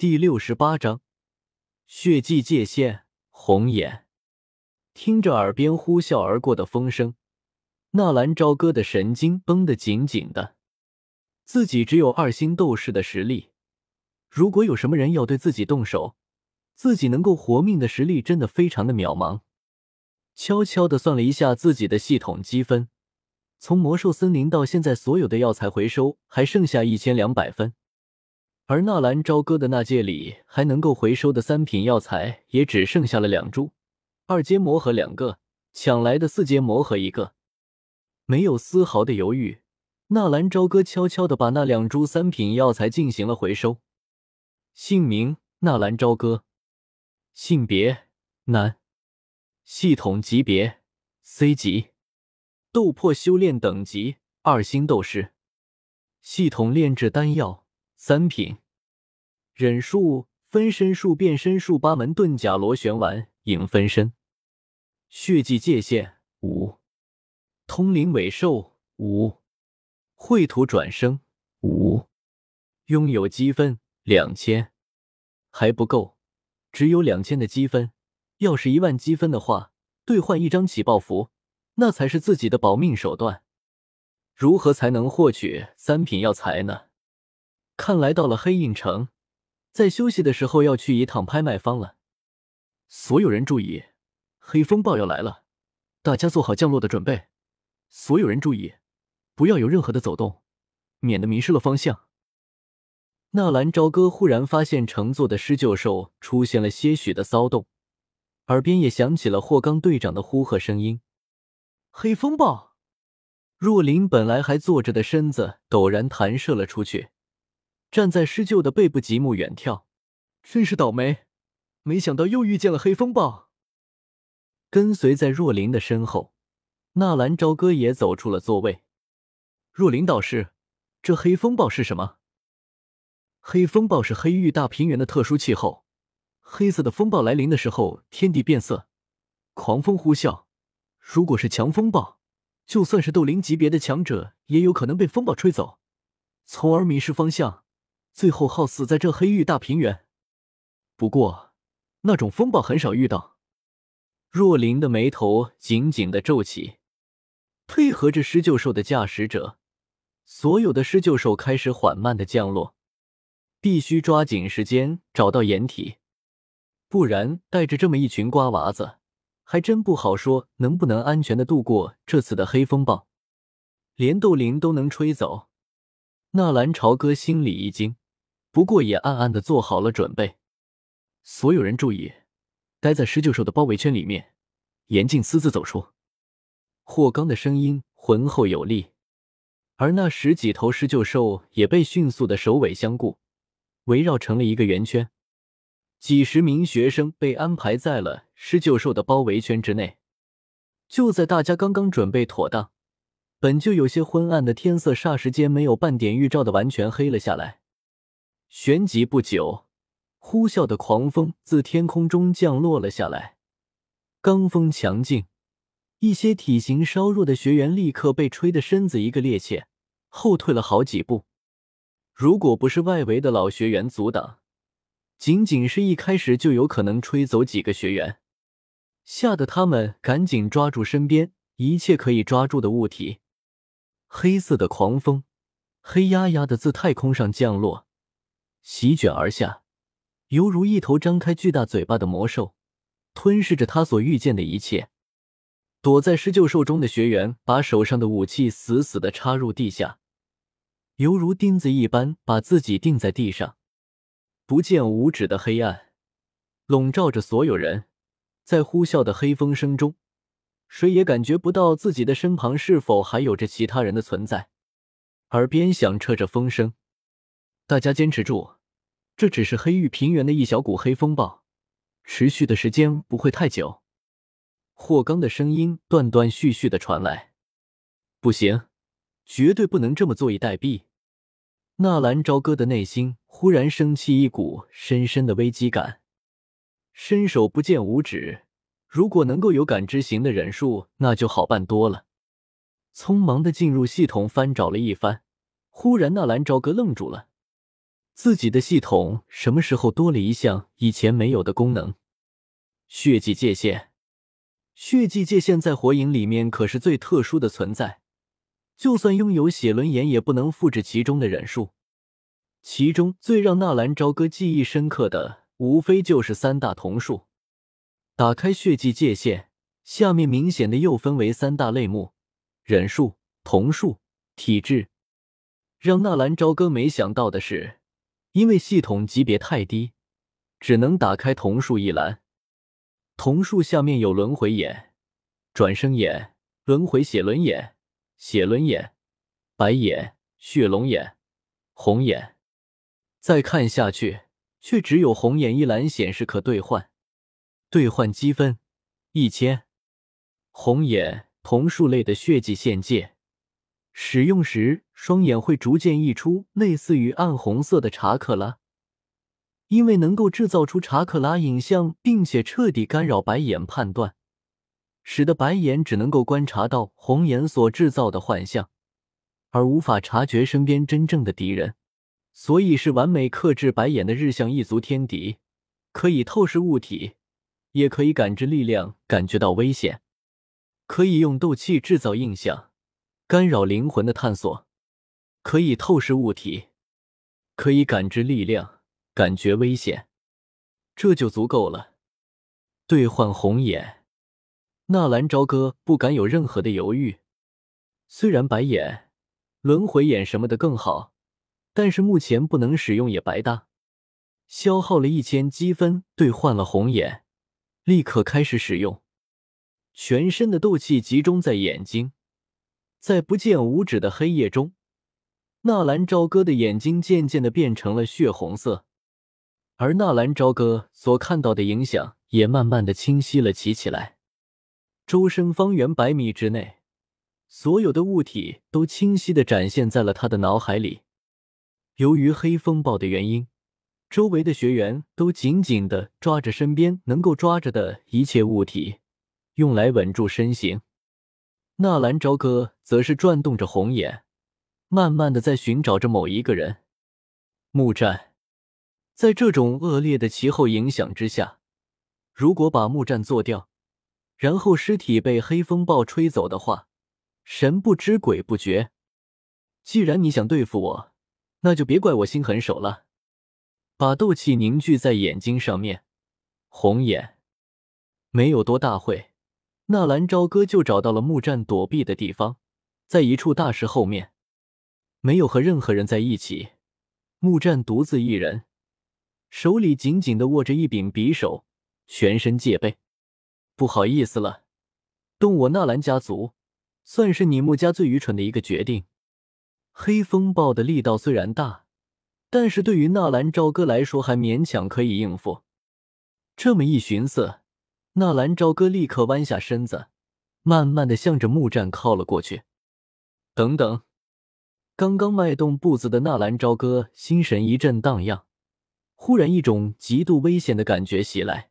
第六十八章血迹界限，红眼。听着耳边呼啸而过的风声，纳兰朝歌的神经绷得紧紧的。自己只有二星斗士的实力，如果有什么人要对自己动手，自己能够活命的实力真的非常的渺茫。悄悄的算了一下自己的系统积分，从魔兽森林到现在，所有的药材回收还剩下一千两百分。而纳兰朝歌的那界里还能够回收的三品药材也只剩下了两株，二阶魔核两个，抢来的四阶魔核一个，没有丝毫的犹豫，纳兰朝歌悄悄的把那两株三品药材进行了回收。姓名：纳兰朝歌，性别：男，系统级别：C 级，斗破修炼等级：二星斗士，系统炼制丹药。三品，忍术、分身术、变身术、八门遁甲螺旋丸、影分身、血迹界限五，通灵尾兽五，绘图转生五，拥有积分两千，还不够，只有两千的积分。要是一万积分的话，兑换一张起爆符，那才是自己的保命手段。如何才能获取三品药材呢？看来到了黑印城，在休息的时候要去一趟拍卖方了。所有人注意，黑风暴要来了，大家做好降落的准备。所有人注意，不要有任何的走动，免得迷失了方向。纳兰朝歌忽然发现乘坐的狮鹫兽出现了些许的骚动，耳边也响起了霍刚队长的呼喝声音：“黑风暴！”若琳本来还坐着的身子陡然弹射了出去。站在施救的背部，极目远眺，真是倒霉，没想到又遇见了黑风暴。跟随在若琳的身后，纳兰朝歌也走出了座位。若琳导师，这黑风暴是什么？黑风暴是黑域大平原的特殊气候，黑色的风暴来临的时候，天地变色，狂风呼啸。如果是强风暴，就算是斗灵级别的强者，也有可能被风暴吹走，从而迷失方向。最后耗死在这黑域大平原。不过，那种风暴很少遇到。若琳的眉头紧紧的皱起，配合着狮鹫兽的驾驶者，所有的狮鹫兽开始缓慢的降落。必须抓紧时间找到掩体，不然带着这么一群瓜娃子，还真不好说能不能安全的度过这次的黑风暴。连斗灵都能吹走，纳兰朝歌心里一惊。不过也暗暗的做好了准备，所有人注意，待在狮鹫兽的包围圈里面，严禁私自走出。霍刚的声音浑厚有力，而那十几头狮鹫兽也被迅速的首尾相顾，围绕成了一个圆圈。几十名学生被安排在了狮鹫兽的包围圈之内。就在大家刚刚准备妥当，本就有些昏暗的天色霎时间没有半点预兆的完全黑了下来。旋即不久，呼啸的狂风自天空中降落了下来，罡风强劲，一些体型稍弱的学员立刻被吹得身子一个趔趄，后退了好几步。如果不是外围的老学员阻挡，仅仅是一开始就有可能吹走几个学员，吓得他们赶紧抓住身边一切可以抓住的物体。黑色的狂风，黑压压的自太空上降落。席卷而下，犹如一头张开巨大嘴巴的魔兽，吞噬着他所遇见的一切。躲在施救兽中的学员把手上的武器死死的插入地下，犹如钉子一般把自己钉在地上。不见五指的黑暗笼罩着所有人，在呼啸的黑风声中，谁也感觉不到自己的身旁是否还有着其他人的存在。耳边响彻着风声。大家坚持住，这只是黑域平原的一小股黑风暴，持续的时间不会太久。霍刚的声音断断续续的传来：“不行，绝对不能这么坐以待毙。”纳兰朝歌的内心忽然升起一股深深的危机感，伸手不见五指，如果能够有感知型的忍术，那就好办多了。匆忙的进入系统翻找了一番，忽然纳兰朝歌愣住了。自己的系统什么时候多了一项以前没有的功能？血迹界限。血迹界限在火影里面可是最特殊的存在，就算拥有写轮眼也不能复制其中的忍术。其中最让纳兰朝歌记忆深刻的，无非就是三大瞳术。打开血迹界限，下面明显的又分为三大类目：忍术、瞳术、体质。让纳兰朝歌没想到的是。因为系统级别太低，只能打开瞳术一栏。瞳术下面有轮回眼、转生眼、轮回血轮眼、血轮眼、白眼、血龙眼、红眼。再看下去，却只有红眼一栏显示可兑换，兑换积分一千。红眼瞳术类的血迹限界。使用时，双眼会逐渐溢出类似于暗红色的查克拉，因为能够制造出查克拉影像，并且彻底干扰白眼判断，使得白眼只能够观察到红眼所制造的幻象，而无法察觉身边真正的敌人，所以是完美克制白眼的日向一族天敌，可以透视物体，也可以感知力量，感觉到危险，可以用斗气制造印象。干扰灵魂的探索，可以透视物体，可以感知力量，感觉危险，这就足够了。兑换红眼，纳兰朝歌不敢有任何的犹豫。虽然白眼、轮回眼什么的更好，但是目前不能使用也白搭。消耗了一千积分兑换了红眼，立刻开始使用，全身的斗气集中在眼睛。在不见五指的黑夜中，纳兰朝歌的眼睛渐渐的变成了血红色，而纳兰朝歌所看到的影响也慢慢的清晰了起起来。周身方圆百米之内，所有的物体都清晰的展现在了他的脑海里。由于黑风暴的原因，周围的学员都紧紧的抓着身边能够抓着的一切物体，用来稳住身形。纳兰朝歌则是转动着红眼，慢慢的在寻找着某一个人。木战，在这种恶劣的气候影响之下，如果把木战做掉，然后尸体被黑风暴吹走的话，神不知鬼不觉。既然你想对付我，那就别怪我心狠手辣。把斗气凝聚在眼睛上面，红眼，没有多大会。纳兰朝歌就找到了木战躲避的地方，在一处大石后面，没有和任何人在一起。木战独自一人，手里紧紧的握着一柄匕首，全身戒备。不好意思了，动我纳兰家族，算是你木家最愚蠢的一个决定。黑风暴的力道虽然大，但是对于纳兰朝歌来说还勉强可以应付。这么一寻思。纳兰朝歌立刻弯下身子，慢慢的向着木战靠了过去。等等，刚刚迈动步子的纳兰朝歌心神一阵荡漾，忽然一种极度危险的感觉袭来。